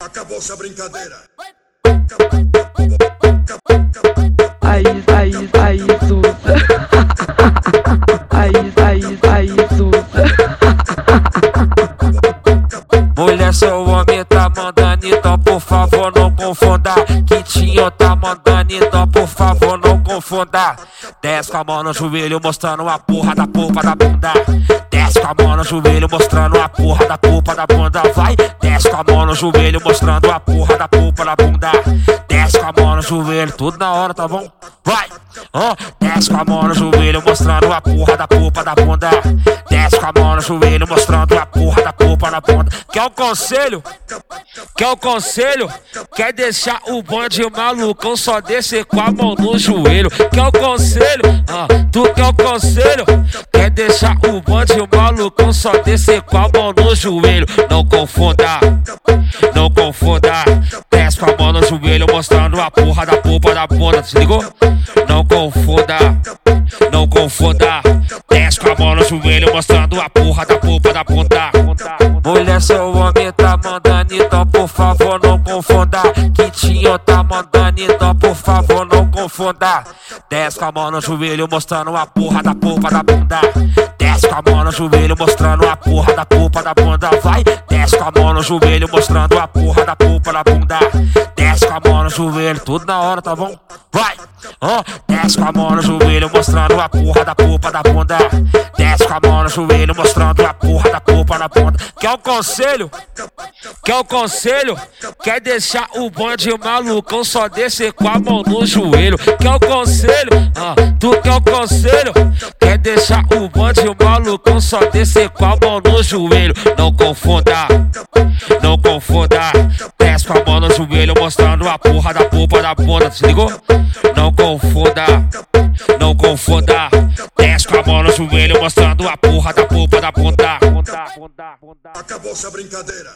Acabou-se a brincadeira. Aí, aí, aí, Suza. Aí, aí, aí, Suza. Mulher, seu homem tá mandando, então por favor não confunda. Quintinho tá mandando, então por favor não confunda. Desce com a mão no joelho, mostrando a porra da polpa da bunda. Desce com a mão no joelho, mostrando a porra da polpa da bunda. Vai, desce com a mão no joelho, mostrando a porra da polpa da bunda. Desce com a mão no joelho, tudo na hora, tá bom? Vai, ó, desce com a mão no joelho, mostrando a porra da polpa da bunda. Desce com a mão no joelho, mostrando a porra da polpa da bunda. Quer o conselho? Quer o conselho? Quer deixar o bonde malucão só descer com a mão no joelho? Quer o conselho? Ah, tu quer o conselho? Quer deixar o bonde malucão só descer com a mão no joelho? Não confunda, não confunda. Desce com a mão no joelho mostrando a porra da polpa da bunda, se ligou? Não confunda, não confunda. Desce com a mão no joelho mostrando a porra da polpa da bunda. Mulher, seu homem tá mandando, então por favor não confunda. Quintinho tá mandando, então por favor não confunda. Desce com a mão no joelho mostrando a porra da polpa da bunda. Desce com a mão no joelho mostrando a porra da polpa da bunda. Vai, desce com a mão no joelho mostrando a porra da polpa da bunda. Desce com a mão no joelho, tudo na hora, tá bom? Vai, ó, desce com a mão no joelho mostrando a porra da polpa da bunda. Desce com a mão no joelho mostrando a porra da polpa da bunda. Quer o conselho? Quer o conselho? Quer deixar o bonde malucão só descer com a mão no joelho? Quer o conselho? Ah, tu quer o conselho? Quer deixar o bonde malucão só descer com a mão no joelho? Não confunda, não confunda. Desce com a mão no joelho mostrando a porra da polpa da bunda, se ligou? Não confunda, não confunda. Desce com a mão no joelho mostrando a porra da polpa da bunda. Acabou-se a brincadeira.